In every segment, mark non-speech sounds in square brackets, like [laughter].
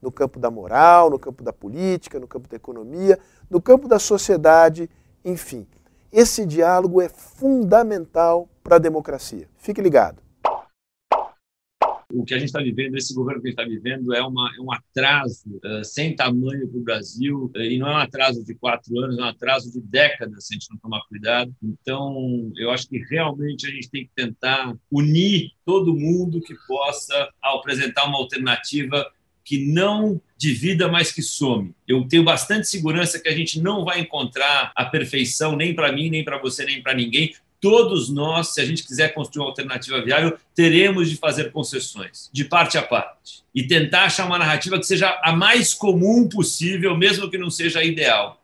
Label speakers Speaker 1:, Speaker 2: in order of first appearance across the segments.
Speaker 1: no campo da moral, no campo da política, no campo da economia, no campo da sociedade, enfim. Esse diálogo é fundamental para a democracia. Fique ligado.
Speaker 2: O que a gente está vivendo, esse governo que a gente está vivendo, é, uma, é um atraso uh, sem tamanho para o Brasil, uh, e não é um atraso de quatro anos, é um atraso de décadas, se a gente não tomar cuidado. Então, eu acho que realmente a gente tem que tentar unir todo mundo que possa apresentar uma alternativa que não divida, mas que some. Eu tenho bastante segurança que a gente não vai encontrar a perfeição nem para mim, nem para você, nem para ninguém. Todos nós, se a gente quiser construir uma alternativa viável, teremos de fazer concessões, de parte a parte, e tentar achar uma narrativa que seja a mais comum possível, mesmo que não seja a ideal.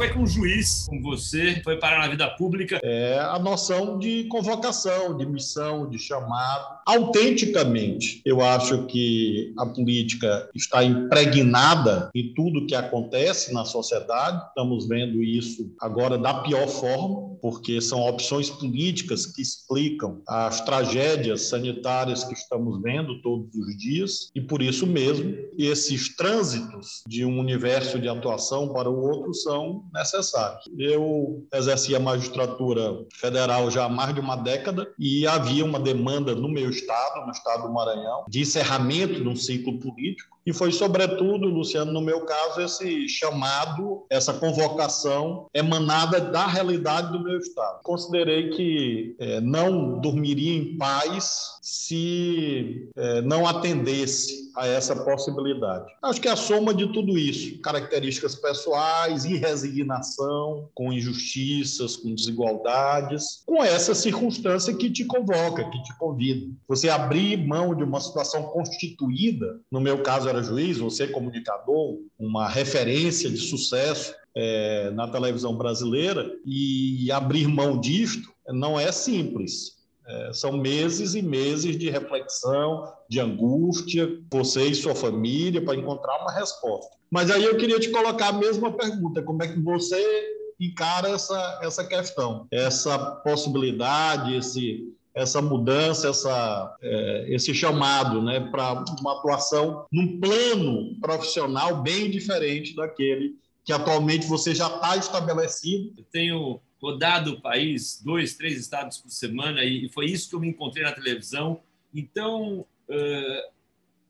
Speaker 2: Como é que um juiz como você foi parar na vida pública?
Speaker 3: É a noção de convocação, de missão, de chamado. Autenticamente, eu acho que a política está impregnada em tudo que acontece na sociedade. Estamos vendo isso agora da pior forma, porque são opções políticas que explicam as tragédias sanitárias que estamos vendo todos os dias, e por isso mesmo, esses trânsitos de um universo de atuação para o outro são necessários. Eu exerci a magistratura federal já há mais de uma década e havia uma demanda no meu estado, no estado do Maranhão, de encerramento de um ciclo político e foi, sobretudo, Luciano, no meu caso, esse chamado, essa convocação emanada da realidade do meu Estado. Considerei que é, não dormiria em paz se é, não atendesse a essa possibilidade. Acho que a soma de tudo isso, características pessoais, resignação com injustiças, com desigualdades, com essa circunstância que te convoca, que te convida. Você abrir mão de uma situação constituída, no meu caso era juiz, você comunicador, uma referência de sucesso é, na televisão brasileira, e abrir mão disto não é simples. É, são meses e meses de reflexão, de angústia, você e sua família, para encontrar uma resposta. Mas aí eu queria te colocar a mesma pergunta: como é que você encara essa, essa questão, essa possibilidade, esse, essa mudança, essa, é, esse chamado né, para uma atuação num plano profissional bem diferente daquele que atualmente você já está estabelecido.
Speaker 2: Eu tenho rodado o país, dois, três estados por semana, e foi isso que eu me encontrei na televisão. Então,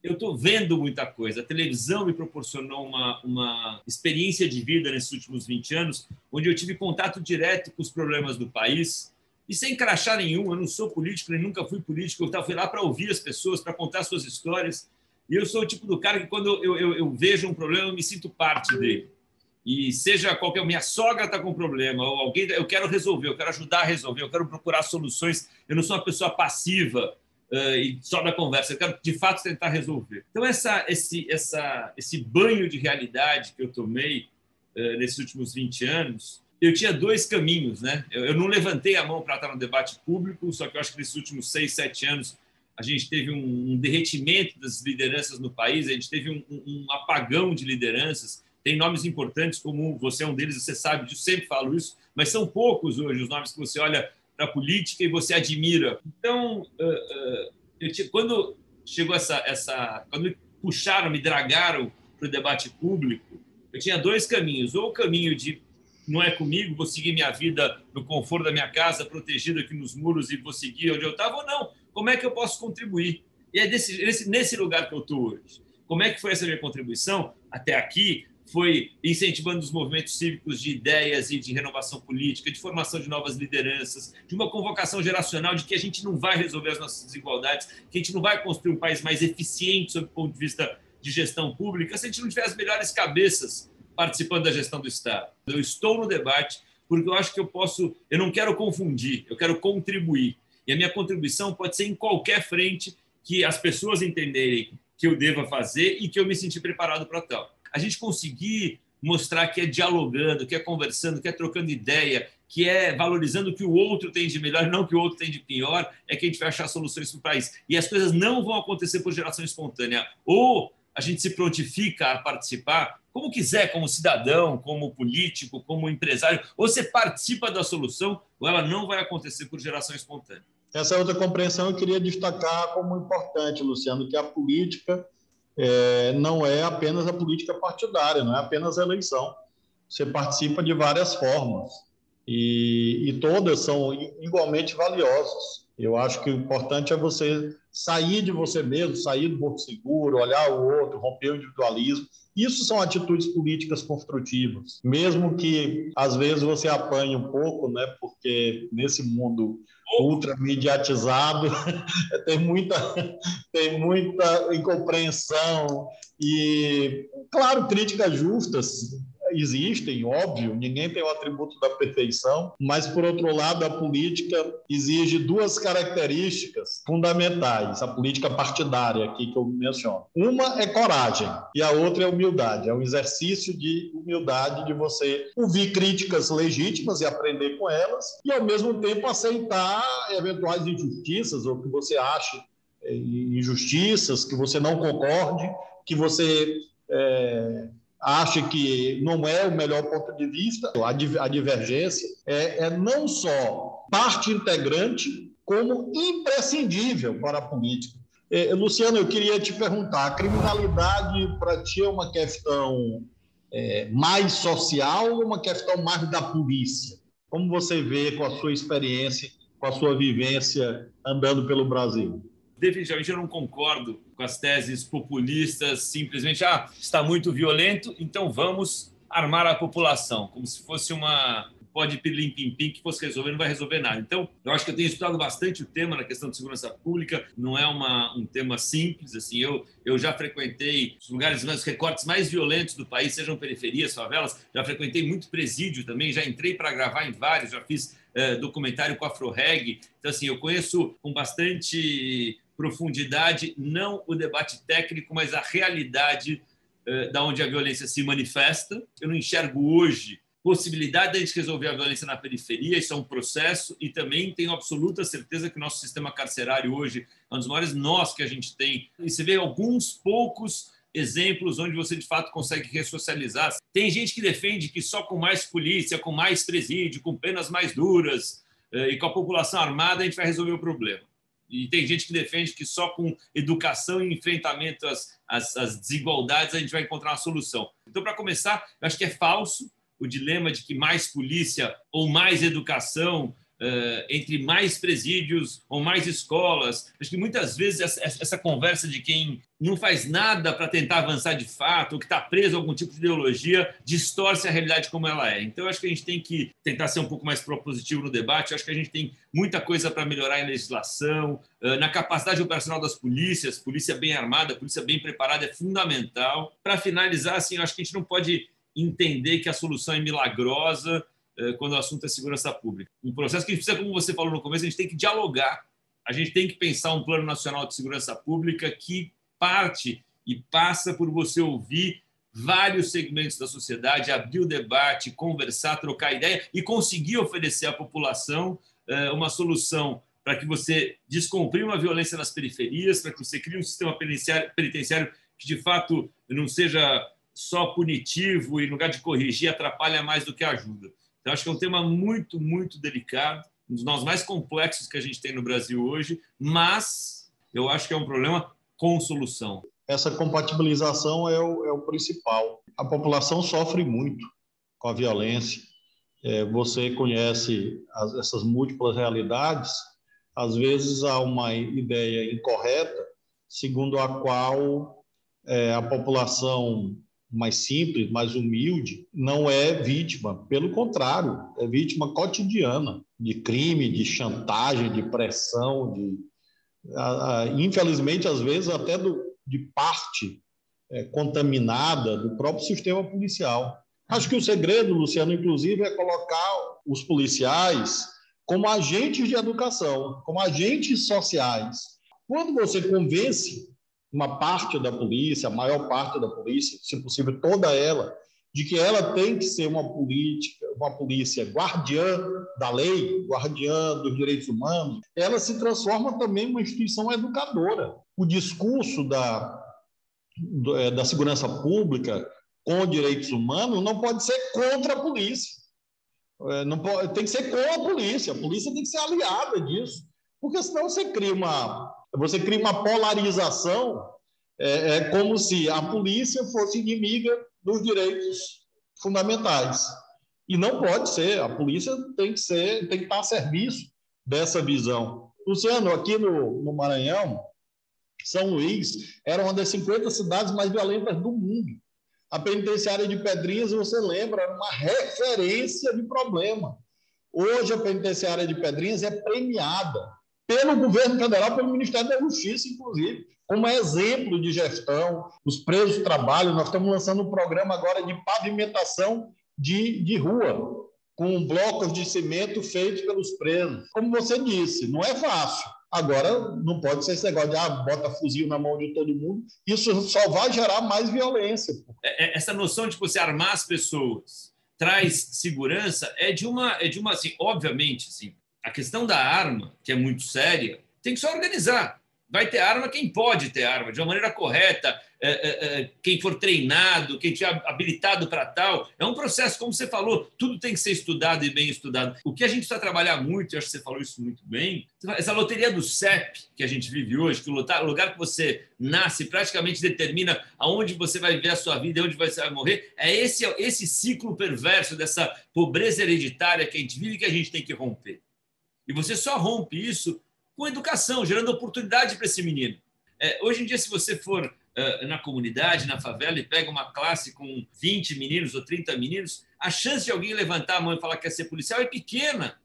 Speaker 2: eu estou vendo muita coisa. A televisão me proporcionou uma, uma experiência de vida nesses últimos 20 anos, onde eu tive contato direto com os problemas do país, e sem crachá nenhum. Eu não sou político, nem nunca fui político. Eu fui lá para ouvir as pessoas, para contar suas histórias. E eu sou o tipo do cara que, quando eu, eu, eu vejo um problema, eu me sinto parte dele. E seja qualquer. Minha sogra está com problema, ou alguém. Eu quero resolver, eu quero ajudar a resolver, eu quero procurar soluções. Eu não sou uma pessoa passiva uh, e só da conversa, eu quero de fato tentar resolver. Então, essa, esse, essa, esse banho de realidade que eu tomei uh, nesses últimos 20 anos eu tinha dois caminhos, né? Eu, eu não levantei a mão para estar no debate público, só que eu acho que nesses últimos seis, sete anos a gente teve um, um derretimento das lideranças no país, a gente teve um, um, apagão de lideranças. Tem nomes importantes, como você é um deles, você sabe disso, sempre falo isso, mas são poucos hoje os nomes que você olha para a política e você admira. Então, uh, uh, quando chegou essa, essa, quando me puxaram, me dragaram para o debate público, eu tinha dois caminhos: ou o caminho de não é comigo, vou seguir minha vida no conforto da minha casa, protegido aqui nos muros e vou seguir onde eu estava, ou não? Como é que eu posso contribuir? E é desse, nesse, nesse lugar que eu estou hoje. Como é que foi essa minha contribuição até aqui? Foi incentivando os movimentos cívicos de ideias e de renovação política, de formação de novas lideranças, de uma convocação geracional de que a gente não vai resolver as nossas desigualdades, que a gente não vai construir um país mais eficiente sob o ponto de vista de gestão pública se a gente não tiver as melhores cabeças participando da gestão do Estado. Eu estou no debate porque eu acho que eu posso, eu não quero confundir, eu quero contribuir. E a minha contribuição pode ser em qualquer frente que as pessoas entenderem que eu deva fazer e que eu me senti preparado para tal. A gente conseguir mostrar que é dialogando, que é conversando, que é trocando ideia, que é valorizando o que o outro tem de melhor, não o que o outro tem de pior, é que a gente vai achar soluções para o país. E as coisas não vão acontecer por geração espontânea. Ou a gente se prontifica a participar, como quiser, como cidadão, como político, como empresário, você participa da solução, ou ela não vai acontecer por geração espontânea.
Speaker 3: Essa é outra compreensão eu queria destacar como importante, Luciano, que a política é, não é apenas a política partidária, não é apenas a eleição. Você participa de várias formas e, e todas são igualmente valiosas. Eu acho que o importante é você sair de você mesmo, sair do porto seguro, olhar o outro, romper o individualismo. Isso são atitudes políticas construtivas, mesmo que às vezes você apanhe um pouco, né? Porque nesse mundo ultra mediatizado [laughs] tem muita tem muita incompreensão e claro críticas justas existem, óbvio, ninguém tem o atributo da perfeição, mas, por outro lado, a política exige duas características fundamentais, a política partidária aqui que eu menciono. Uma é coragem e a outra é humildade, é um exercício de humildade de você ouvir críticas legítimas e aprender com elas e, ao mesmo tempo, aceitar eventuais injustiças ou que você ache eh, injustiças, que você não concorde, que você é, acha que não é o melhor ponto de vista, a divergência é, é não só parte integrante, como imprescindível para a política. É, Luciano, eu queria te perguntar: a criminalidade para ti é uma questão é, mais social ou uma questão mais da polícia? Como você vê com a sua experiência, com a sua vivência andando pelo Brasil?
Speaker 2: Definitivamente eu não concordo com as teses populistas, simplesmente, ah, está muito violento, então vamos armar a população, como se fosse uma pode pilim pim pim que fosse resolver, não vai resolver nada. Então, eu acho que eu tenho estudado bastante o tema na questão de segurança pública, não é uma, um tema simples, assim, eu, eu já frequentei os lugares, os recortes mais violentos do país, sejam periferias, favelas, já frequentei muito presídio também, já entrei para gravar em vários, já fiz é, documentário com a Afroreg, então, assim, eu conheço com bastante profundidade, não o debate técnico, mas a realidade eh, da onde a violência se manifesta. Eu não enxergo hoje possibilidade de a gente resolver a violência na periferia, isso é um processo, e também tenho absoluta certeza que o nosso sistema carcerário hoje é um dos maiores nós que a gente tem. E você vê alguns poucos exemplos onde você de fato consegue ressocializar. Tem gente que defende que só com mais polícia, com mais presídio, com penas mais duras eh, e com a população armada a gente vai resolver o problema. E tem gente que defende que só com educação e enfrentamento às, às, às desigualdades a gente vai encontrar uma solução. Então, para começar, eu acho que é falso o dilema de que mais polícia ou mais educação Uh, entre mais presídios ou mais escolas. Acho que muitas vezes essa, essa conversa de quem não faz nada para tentar avançar de fato, ou que está preso a algum tipo de ideologia, distorce a realidade como ela é. Então, acho que a gente tem que tentar ser um pouco mais propositivo no debate. Acho que a gente tem muita coisa para melhorar em legislação, uh, na capacidade operacional das polícias, polícia bem armada, polícia bem preparada é fundamental. Para finalizar, assim, acho que a gente não pode entender que a solução é milagrosa eh, quando o assunto é segurança pública. Um processo que precisa, como você falou no começo, a gente tem que dialogar, a gente tem que pensar um plano nacional de segurança pública que parte e passa por você ouvir vários segmentos da sociedade, abrir o debate, conversar, trocar ideia e conseguir oferecer à população eh, uma solução para que você descomprima a violência nas periferias, para que você crie um sistema penitenciário que de fato não seja só punitivo e, no lugar de corrigir, atrapalha mais do que ajuda. Então, acho que é um tema muito, muito delicado, um dos nós mais complexos que a gente tem no Brasil hoje, mas eu acho que é um problema com solução.
Speaker 3: Essa compatibilização é o, é o principal. A população sofre muito com a violência. É, você conhece as, essas múltiplas realidades. Às vezes há uma ideia incorreta, segundo a qual é, a população mais simples, mais humilde, não é vítima. Pelo contrário, é vítima cotidiana de crime, de chantagem, de pressão, de infelizmente às vezes até do, de parte é, contaminada do próprio sistema policial. Acho que o segredo, Luciano, inclusive, é colocar os policiais como agentes de educação, como agentes sociais. Quando você convence uma parte da polícia, a maior parte da polícia, se possível toda ela, de que ela tem que ser uma política, uma polícia guardiã da lei, guardiã dos direitos humanos, ela se transforma também em uma instituição educadora. O discurso da, é, da segurança pública com direitos humanos não pode ser contra a polícia. É, não pode, tem que ser com a polícia. A polícia tem que ser aliada disso, porque senão você cria uma, você cria uma polarização. É, é como se a polícia fosse inimiga dos direitos fundamentais. E não pode ser, a polícia tem que ser, tem que estar a serviço dessa visão. Luciano, aqui no, no Maranhão, São Luís era uma das 50 cidades mais violentas do mundo. A penitenciária de Pedrinhas, você lembra, era uma referência de problema. Hoje, a penitenciária de Pedrinhas é premiada pelo governo federal, pelo Ministério da Justiça, inclusive como exemplo de gestão, os presos trabalham. Nós estamos lançando um programa agora de pavimentação de, de rua, com blocos de cimento feitos pelos presos. Como você disse, não é fácil. Agora, não pode ser esse negócio de ah, bota fuzil na mão de todo mundo. Isso só vai gerar mais violência.
Speaker 2: É, é, essa noção de você armar as pessoas traz segurança é de uma, é de uma assim, obviamente, assim, a questão da arma, que é muito séria, tem que se organizar vai ter arma quem pode ter arma, de uma maneira correta, é, é, é, quem for treinado, quem tiver habilitado para tal. É um processo, como você falou, tudo tem que ser estudado e bem estudado. O que a gente precisa trabalhar muito, e acho que você falou isso muito bem, essa loteria do CEP que a gente vive hoje, que o lugar que você nasce praticamente determina aonde você vai viver a sua vida e onde você vai morrer, é esse, esse ciclo perverso dessa pobreza hereditária que a gente vive que a gente tem que romper. E você só rompe isso com educação, gerando oportunidade para esse menino. É, hoje em dia, se você for uh, na comunidade, na favela, e pega uma classe com 20 meninos ou 30 meninos, a chance de alguém levantar a mão e falar que quer ser policial é pequena,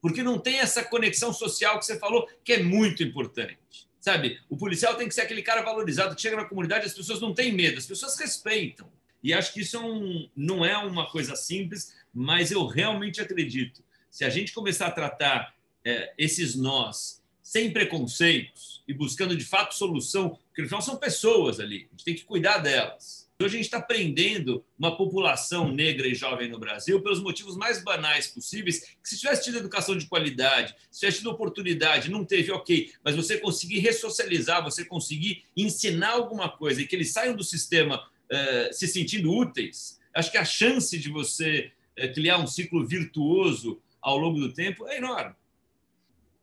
Speaker 2: porque não tem essa conexão social que você falou, que é muito importante. Sabe, o policial tem que ser aquele cara valorizado que chega na comunidade, as pessoas não têm medo, as pessoas respeitam. E acho que isso é um, não é uma coisa simples, mas eu realmente acredito. Se a gente começar a tratar é, esses nós sem preconceitos e buscando de fato solução, porque no final são pessoas ali, a gente tem que cuidar delas. Hoje a gente está prendendo uma população negra e jovem no Brasil pelos motivos mais banais possíveis, que se tivesse tido educação de qualidade, se tivesse tido oportunidade, não teve, ok, mas você conseguir ressocializar, você conseguir ensinar alguma coisa e que eles saiam do sistema uh, se sentindo úteis, acho que a chance de você uh, criar um ciclo virtuoso ao longo do tempo é enorme.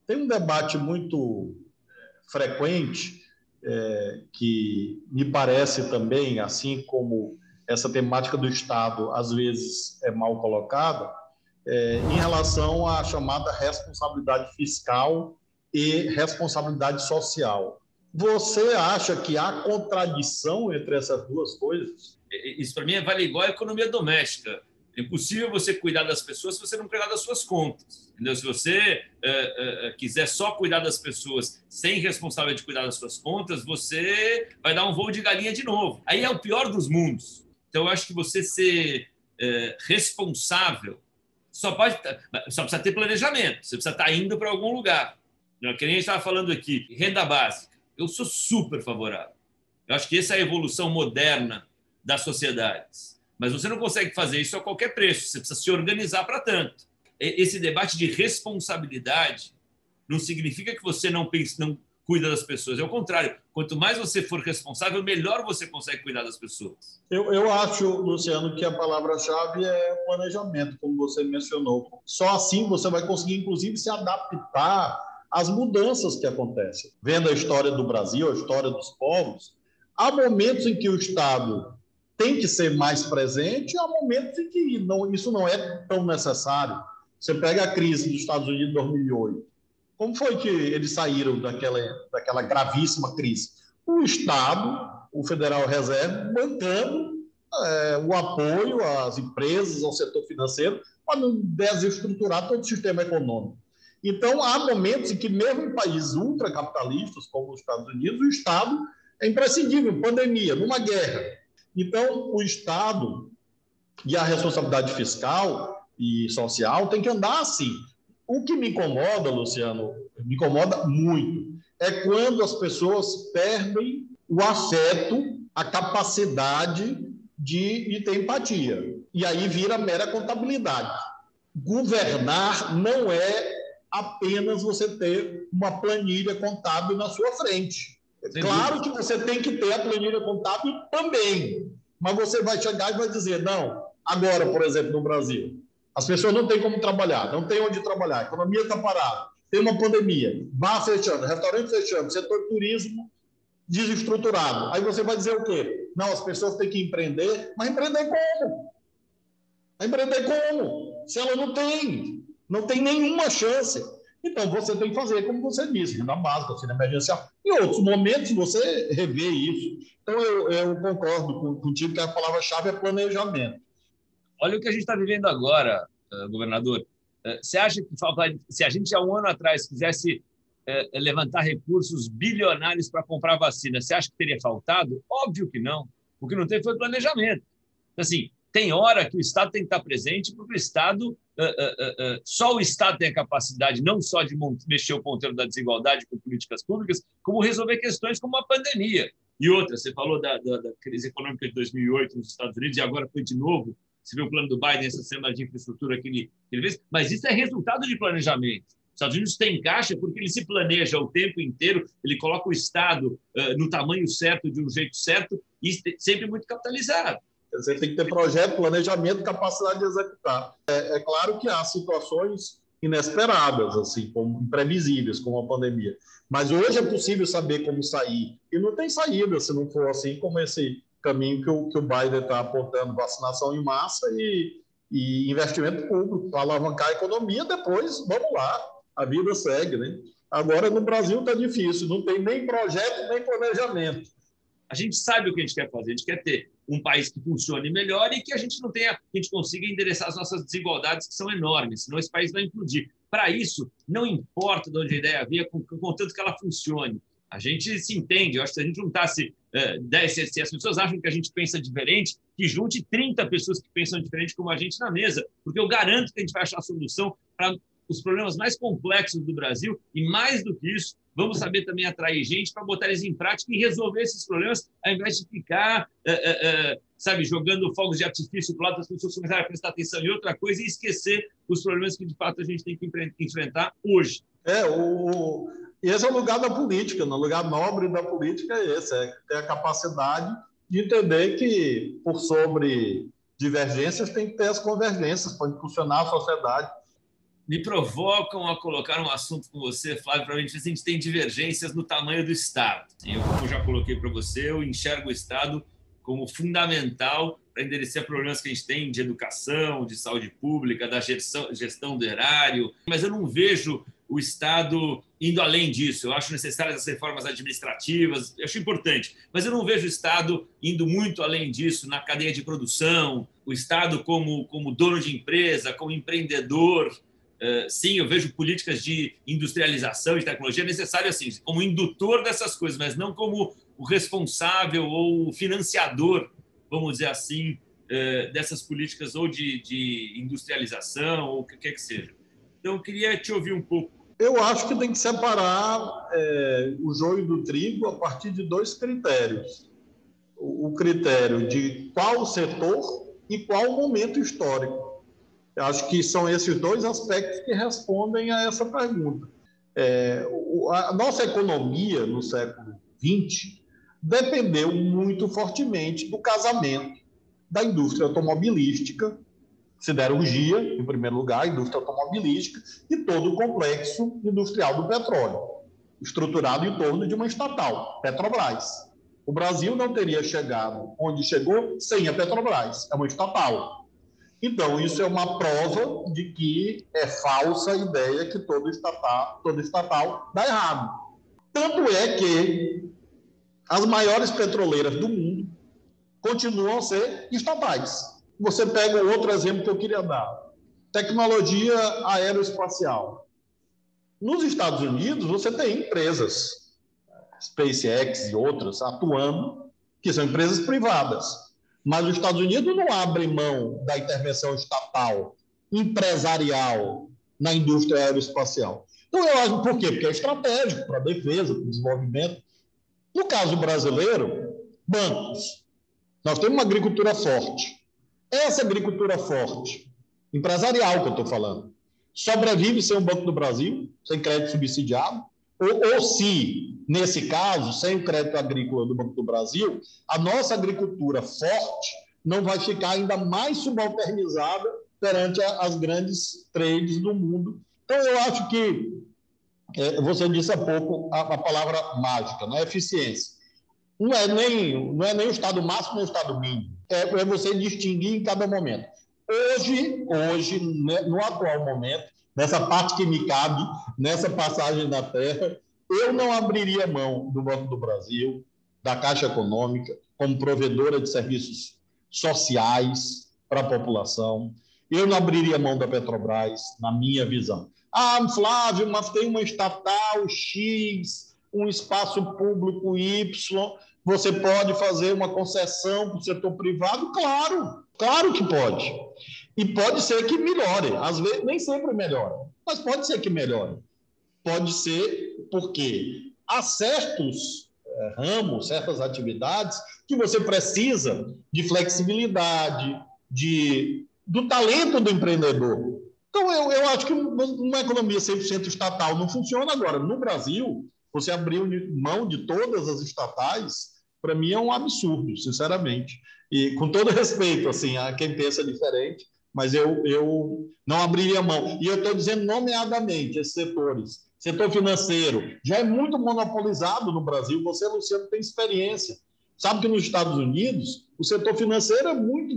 Speaker 3: Tem um debate muito é, frequente, é, que me parece também, assim como essa temática do Estado às vezes é mal colocada, é, em relação à chamada responsabilidade fiscal e responsabilidade social. Você acha que há contradição entre essas duas coisas?
Speaker 2: Isso para mim é vale igual à economia doméstica. É impossível você cuidar das pessoas se você não cuidar das suas contas. Entendeu? Se você uh, uh, quiser só cuidar das pessoas sem responsabilidade de cuidar das suas contas, você vai dar um voo de galinha de novo. Aí é o pior dos mundos. Então, eu acho que você ser responsável só pode só precisa ter planejamento. Você precisa estar indo para algum lugar. Não, que nem a gente estava falando aqui, renda básica. Eu sou super favorável. Eu acho que essa é a evolução moderna das sociedades mas você não consegue fazer isso a qualquer preço, você precisa se organizar para tanto. Esse debate de responsabilidade não significa que você não pensa, não cuida das pessoas. É o contrário. Quanto mais você for responsável, melhor você consegue cuidar das pessoas.
Speaker 3: Eu, eu acho, Luciano, que a palavra-chave é planejamento, como você mencionou. Só assim você vai conseguir, inclusive, se adaptar às mudanças que acontecem. Vendo a história do Brasil, a história dos povos, há momentos em que o Estado tem que ser mais presente, há momentos em que não, isso não é tão necessário. Você pega a crise dos Estados Unidos de 2008. Como foi que eles saíram daquela, daquela gravíssima crise? O Estado, o Federal Reserve, bancando é, o apoio às empresas, ao setor financeiro, para não desestruturar todo o sistema econômico. Então, há momentos em que, mesmo em países ultracapitalistas, como os Estados Unidos, o Estado é imprescindível. Pandemia, numa guerra, então, o Estado e a responsabilidade fiscal e social tem que andar assim. O que me incomoda, Luciano, me incomoda muito, é quando as pessoas perdem o afeto, a capacidade de, de ter empatia. E aí vira mera contabilidade. Governar não é apenas você ter uma planilha contábil na sua frente. Claro que você tem que ter a planilha contábil também, mas você vai chegar e vai dizer, não, agora, por exemplo, no Brasil, as pessoas não têm como trabalhar, não têm onde trabalhar, a economia está parada, tem uma pandemia, bar fechando, restaurante fechando, setor turismo desestruturado. Aí você vai dizer o quê? Não, as pessoas têm que empreender, mas empreender como? Empreender como? Se ela não tem, não tem nenhuma chance. Então você tem que fazer, como você disse, renda básica, auxílio emergencial. Em outros momentos você revê isso. Então eu, eu concordo contigo que a palavra-chave é planejamento.
Speaker 2: Olha o que a gente está vivendo agora, eh, governador. Eh, você acha que se a gente há um ano atrás quisesse eh, levantar recursos bilionários para comprar vacina, você acha que teria faltado? Óbvio que não. O que não teve foi planejamento. Assim, tem hora que o Estado tem que estar presente, porque o Estado, só o Estado tem a capacidade não só de mexer o ponteiro da desigualdade com políticas públicas, como resolver questões como a pandemia. E outra, você falou da, da, da crise econômica de 2008 nos Estados Unidos e agora foi de novo você viu o plano do Biden, essa semana de infraestrutura que ele, que ele fez, mas isso é resultado de planejamento. Os Estados Unidos tem caixa porque ele se planeja o tempo inteiro, ele coloca o Estado uh, no tamanho certo, de um jeito certo, e sempre muito capitalizado.
Speaker 3: Você tem que ter projeto, planejamento, capacidade de executar. É, é claro que há situações inesperadas, assim, como imprevisíveis, como a pandemia. Mas hoje é possível saber como sair. E não tem saída se não for assim como esse caminho que o, que o Biden está apontando, vacinação em massa e, e investimento público para alavancar a economia. Depois, vamos lá, a vida segue, né? Agora, no Brasil está difícil, não tem nem projeto, nem planejamento.
Speaker 2: A gente sabe o que a gente quer fazer, a gente quer ter um país que funcione melhor e que a gente não tenha, que a gente consiga endereçar as nossas desigualdades que são enormes, senão esse país vai implodir. Para isso, não importa de onde a ideia venha, contanto que ela funcione. A gente se entende. Eu acho que se a gente juntasse é, 10, se as pessoas acham que a gente pensa diferente, que junte 30 pessoas que pensam diferente como a gente na mesa, porque eu garanto que a gente vai achar a solução para os problemas mais complexos do Brasil e, mais do que isso, vamos saber também atrair gente para botar eles em prática e resolver esses problemas, ao invés de ficar, é, é, é sabe, jogando fogos de artifício para o lado das pessoas começarem a prestar atenção em outra coisa e esquecer os problemas que, de fato, a gente tem que enfrentar hoje.
Speaker 3: É, o, esse é o lugar da política, no lugar nobre da política é esse, é ter a capacidade de entender que, por sobre divergências, tem que ter as convergências para impulsionar a sociedade.
Speaker 2: Me provocam a colocar um assunto com você, Flávio, para a gente ver se a gente tem divergências no tamanho do Estado. Eu, como já coloquei para você, eu enxergo o Estado como fundamental para endereçar problemas que a gente tem de educação, de saúde pública, da gestão, gestão do erário, mas eu não vejo o Estado indo além disso. Eu acho necessárias as reformas administrativas, eu acho importante, mas eu não vejo o Estado indo muito além disso na cadeia de produção, o Estado como, como dono de empresa, como empreendedor. Uh, sim, eu vejo políticas de industrialização, de tecnologia necessário assim, como indutor dessas coisas, mas não como o responsável ou o financiador, vamos dizer assim, uh, dessas políticas ou de, de industrialização ou o que quer que seja. Então, eu queria te ouvir um pouco
Speaker 3: eu acho que tem que separar é, o joio do trigo a partir de dois critérios. O, critério de qual setor e qual momento histórico. Acho que são esses dois aspectos que respondem a essa pergunta. É, a nossa economia no século XX dependeu muito fortemente do casamento da indústria automobilística siderurgia, em primeiro lugar, indústria automobilística e todo o complexo industrial do petróleo, estruturado em torno de uma estatal, Petrobras. O Brasil não teria chegado onde chegou sem a Petrobras, é uma estatal. Então, isso é uma prova de que é falsa a ideia que todo estatal, todo estatal dá errado. Tanto é que as maiores petroleiras do mundo continuam a ser estatais. Você pega outro exemplo que eu queria dar: tecnologia aeroespacial. Nos Estados Unidos, você tem empresas, SpaceX e outras, atuando, que são empresas privadas. Mas os Estados Unidos não abrem mão da intervenção estatal, empresarial, na indústria aeroespacial. Então, eu acho, por quê? Porque é estratégico para a defesa, para o desenvolvimento. No caso brasileiro, bancos. Nós temos uma agricultura forte. Essa agricultura forte, empresarial que eu estou falando, sobrevive sem o Banco do Brasil, sem crédito subsidiado, ou, ou, se, nesse caso, sem o crédito agrícola do Banco do Brasil, a nossa agricultura forte não vai ficar ainda mais subalternizada perante as grandes trades do mundo. Então, eu acho que é, você disse há pouco a, a palavra mágica, não é eficiência. Não é nem, não é nem o estado máximo nem o estado mínimo. É, é você distinguir em cada momento. Hoje, hoje, né, no atual momento, nessa parte que me cabe, nessa passagem da Terra, eu não abriria mão do Banco do Brasil, da Caixa Econômica, como provedora de serviços sociais para a população. Eu não abriria mão da Petrobras, na minha visão. Ah, Flávio, mas tem uma estatal X, um espaço público Y, você pode fazer uma concessão para o setor privado? Claro, claro que pode. E pode ser que melhore. Às vezes, nem sempre melhora, mas pode ser que melhore. Pode ser porque há certos é, ramos, certas atividades que você precisa de flexibilidade, de, do talento do empreendedor. Então, eu, eu acho que uma economia 100% estatal não funciona agora. No Brasil, você abriu mão de todas as estatais para mim é um absurdo, sinceramente. E com todo [laughs] respeito assim, a quem pensa diferente, mas eu, eu não abriria mão. E eu estou dizendo nomeadamente esses setores. Setor financeiro já é muito monopolizado no Brasil. Você, Luciano, tem experiência. Sabe que nos Estados Unidos o setor financeiro é muito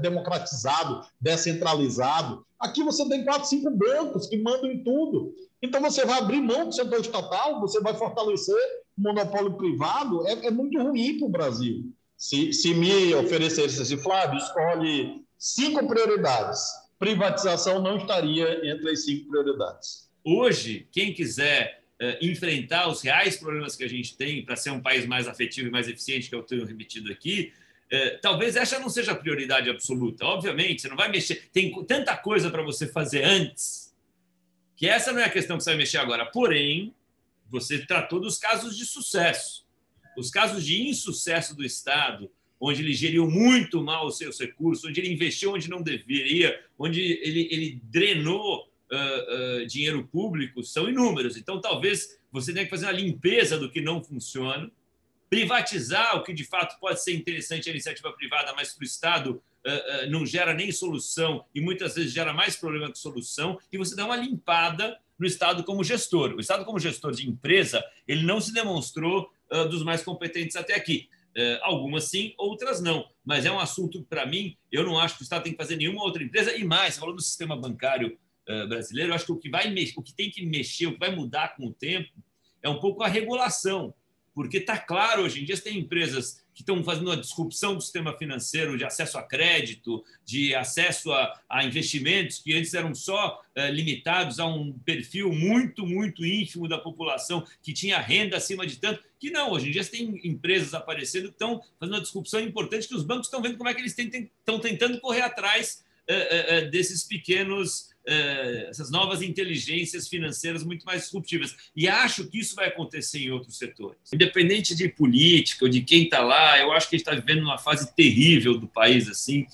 Speaker 3: democratizado, descentralizado. Aqui você tem quatro, cinco bancos que mandam em tudo. Então você vai abrir mão do setor estatal, você vai fortalecer monopólio privado é, é muito ruim para o Brasil. Se, se me oferecesse esse Flávio, escolhe cinco prioridades. Privatização não estaria entre as cinco prioridades.
Speaker 2: Hoje, quem quiser uh, enfrentar os reais problemas que a gente tem para ser um país mais afetivo e mais eficiente, que eu tenho repetido aqui, uh, talvez essa não seja a prioridade absoluta. Obviamente, você não vai mexer. Tem tanta coisa para você fazer antes, que essa não é a questão que você vai mexer agora. Porém, você tratou dos casos de sucesso. Os casos de insucesso do Estado, onde ele geriu muito mal os seus recursos, onde ele investiu onde não deveria, onde ele, ele drenou uh, uh, dinheiro público, são inúmeros. Então, talvez você tenha que fazer uma limpeza do que não funciona, privatizar o que de fato pode ser interessante a iniciativa privada, mas para o Estado uh, não gera nem solução e muitas vezes gera mais problema que solução, e você dá uma limpada no Estado como gestor. O Estado como gestor de empresa, ele não se demonstrou dos mais competentes até aqui. Uh, algumas sim, outras não. Mas é um assunto, para mim, eu não acho que o Estado tem que fazer nenhuma outra empresa. E mais, falando do sistema bancário uh, brasileiro, eu acho que o que, vai o que tem que mexer, o que vai mudar com o tempo, é um pouco a regulação. Porque está claro, hoje em dia, você tem empresas que estão fazendo uma disrupção do sistema financeiro de acesso a crédito, de acesso a, a investimentos que antes eram só eh, limitados a um perfil muito, muito ínfimo da população que tinha renda acima de tanto, que não, hoje em dia você tem empresas aparecendo que estão fazendo uma disrupção importante que os bancos estão vendo como é que eles estão tentando correr atrás eh, eh, desses pequenos eh, essas novas inteligências financeiras muito mais disruptivas. E acho que isso vai acontecer em outros setores. Independente de política ou de quem está lá, eu acho que a gente está vivendo uma fase terrível do país. assim.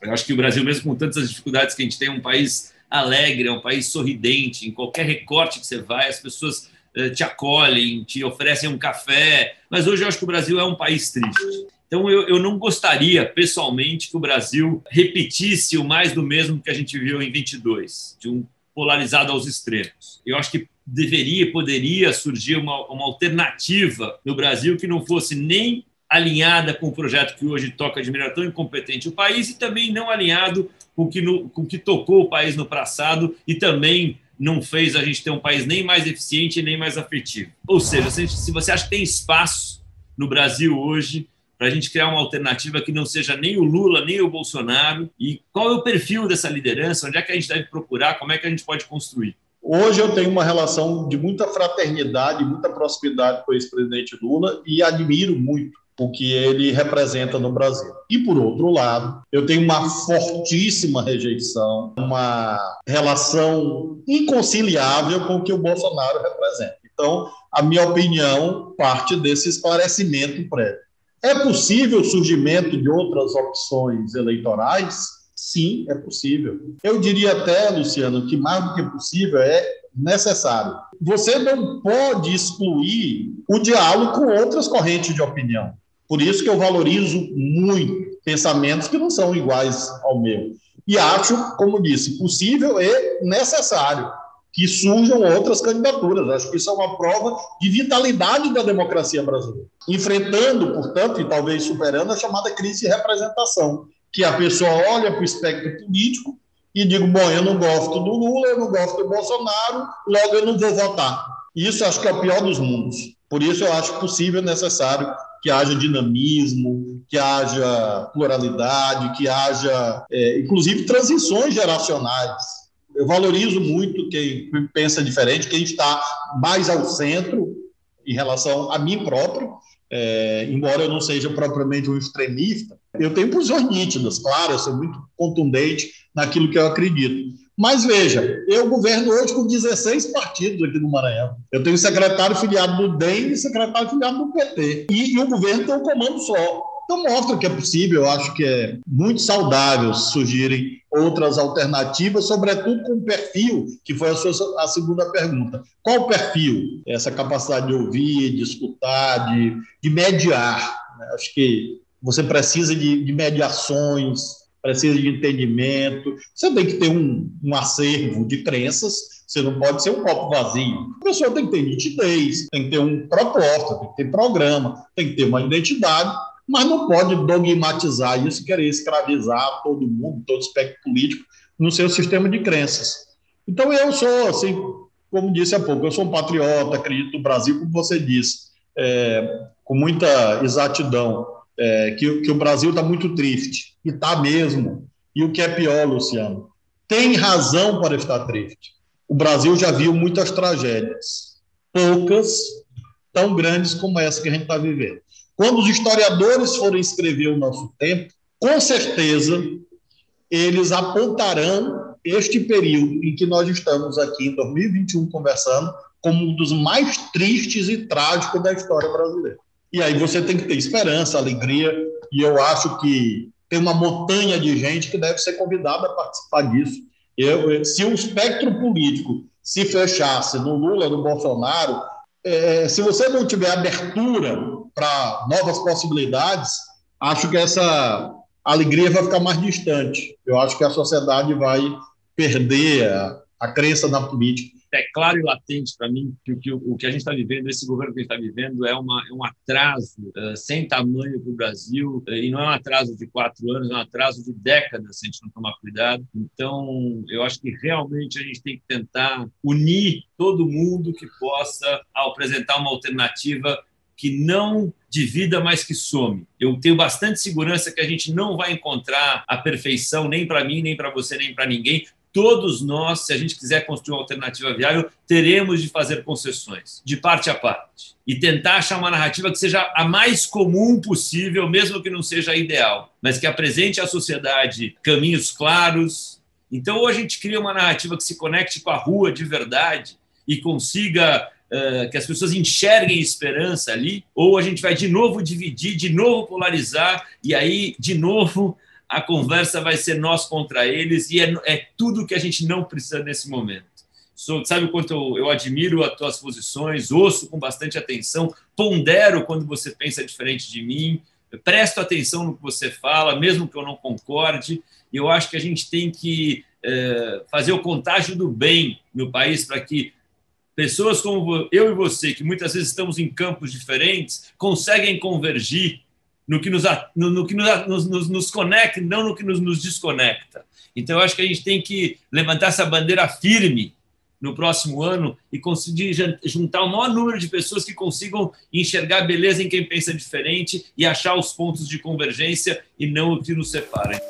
Speaker 2: Eu acho que o Brasil, mesmo com tantas dificuldades que a gente tem, é um país alegre, é um país sorridente. Em qualquer recorte que você vai, as pessoas eh, te acolhem, te oferecem um café. Mas hoje eu acho que o Brasil é um país triste. Então, eu, eu não gostaria, pessoalmente, que o Brasil repetisse o mais do mesmo que a gente viu em 22, de um polarizado aos extremos. Eu acho que deveria, poderia surgir uma, uma alternativa no Brasil que não fosse nem alinhada com o projeto que hoje toca de melhor tão incompetente o país e também não alinhado com que com que tocou o país no passado e também não fez a gente ter um país nem mais eficiente nem mais afetivo. Ou seja, se, se você acha que tem espaço no Brasil hoje para a gente criar uma alternativa que não seja nem o Lula, nem o Bolsonaro? E qual é o perfil dessa liderança? Onde é que a gente deve procurar? Como é que a gente pode construir?
Speaker 3: Hoje eu tenho uma relação de muita fraternidade, muita proximidade com o ex-presidente Lula e admiro muito o que ele representa no Brasil. E, por outro lado, eu tenho uma fortíssima rejeição, uma relação inconciliável com o que o Bolsonaro representa. Então, a minha opinião parte desse esclarecimento prévio. É possível o surgimento de outras opções eleitorais? Sim, é possível. Eu diria até, Luciano, que mais do que possível é necessário. Você não pode excluir o diálogo com outras correntes de opinião. Por isso que eu valorizo muito pensamentos que não são iguais ao meu. E acho, como disse, possível e necessário que surjam outras candidaturas. Acho que isso é uma prova de vitalidade da democracia brasileira. Enfrentando, portanto, e talvez superando a chamada crise de representação, que a pessoa olha para o espectro político e digo, bom, eu não gosto do Lula, eu não gosto do Bolsonaro, logo eu não vou votar. Isso acho que é o pior dos mundos. Por isso eu acho possível e necessário que haja dinamismo, que haja pluralidade, que haja, é, inclusive, transições geracionais. Eu valorizo muito quem pensa diferente, quem está mais ao centro em relação a mim próprio, é, embora eu não seja propriamente um extremista, eu tenho posições nítidas, claro, eu sou muito contundente naquilo que eu acredito. Mas veja, eu governo hoje com 16 partidos aqui no Maranhão. Eu tenho secretário filiado do DEM e secretário filiado do PT. E, e o governo tem um comando só. Então mostra que é possível, eu acho que é muito saudável surgirem outras alternativas, sobretudo com o perfil, que foi a, sua, a segunda pergunta. Qual o perfil? Essa capacidade de ouvir, de escutar, de, de mediar. Né? Acho que você precisa de, de mediações, precisa de entendimento, você tem que ter um, um acervo de crenças, você não pode ser um copo vazio. A pessoa tem que ter nitidez, tem que ter um proposta, tem que ter programa, tem que ter uma identidade, mas não pode dogmatizar isso, querer escravizar todo mundo, todo espectro político, no seu sistema de crenças. Então, eu sou, assim, como disse há pouco, eu sou um patriota, acredito no Brasil, como você disse, é, com muita exatidão é, que, que o Brasil está muito triste, e está mesmo. E o que é pior, Luciano, tem razão para estar triste. O Brasil já viu muitas tragédias, poucas tão grandes como essa que a gente está vivendo. Quando os historiadores forem escrever o nosso tempo, com certeza eles apontarão este período em que nós estamos aqui em 2021 conversando como um dos mais tristes e trágicos da história brasileira. E aí você tem que ter esperança, alegria, e eu acho que tem uma montanha de gente que deve ser convidada a participar disso. Eu, se o espectro político se fechasse no Lula, no Bolsonaro, é, se você não tiver abertura para novas possibilidades, acho que essa alegria vai ficar mais distante. Eu acho que a sociedade vai perder a, a crença na política
Speaker 2: é claro e latente para mim que, que o, que a gente está vivendo, esse governo que a gente está vivendo, é, uma, é um atraso uh, sem tamanho para o Brasil, uh, e não é um atraso de quatro anos, é um atraso de décadas se a gente não tomar cuidado. Então, eu acho que realmente a gente tem que tentar unir todo mundo que possa apresentar uma alternativa que não divida, mas que some. Eu tenho bastante segurança que a gente não vai encontrar a perfeição nem para mim, nem para você, nem para ninguém, todos nós, se a gente quiser construir uma alternativa viável, teremos de fazer concessões, de parte a parte, e tentar achar uma narrativa que seja a mais comum possível, mesmo que não seja a ideal, mas que apresente à sociedade caminhos claros. Então, ou a gente cria uma narrativa que se conecte com a rua de verdade e consiga que as pessoas enxerguem esperança ali, ou a gente vai de novo dividir, de novo polarizar, e aí, de novo, a conversa vai ser nós contra eles e é, é tudo que a gente não precisa nesse momento. Sabe o quanto eu, eu, admiro as tuas posições, ouço com bastante atenção, pondero quando você pensa diferente de mim, presto atenção no que você fala, mesmo que eu não concorde, e eu acho que a gente tem que é, fazer o contágio do bem no país para que pessoas como eu e você, que muitas vezes estamos em campos diferentes, conseguem convergir no que nos, no, no que nos, nos, nos, conecta, não no que nos, nos desconecta. Então, eu acho que a gente tem que levantar essa bandeira firme no próximo ano e conseguir juntar o maior número de pessoas que consigam enxergar beleza em quem pensa diferente e achar os pontos de convergência e não o que nos separa.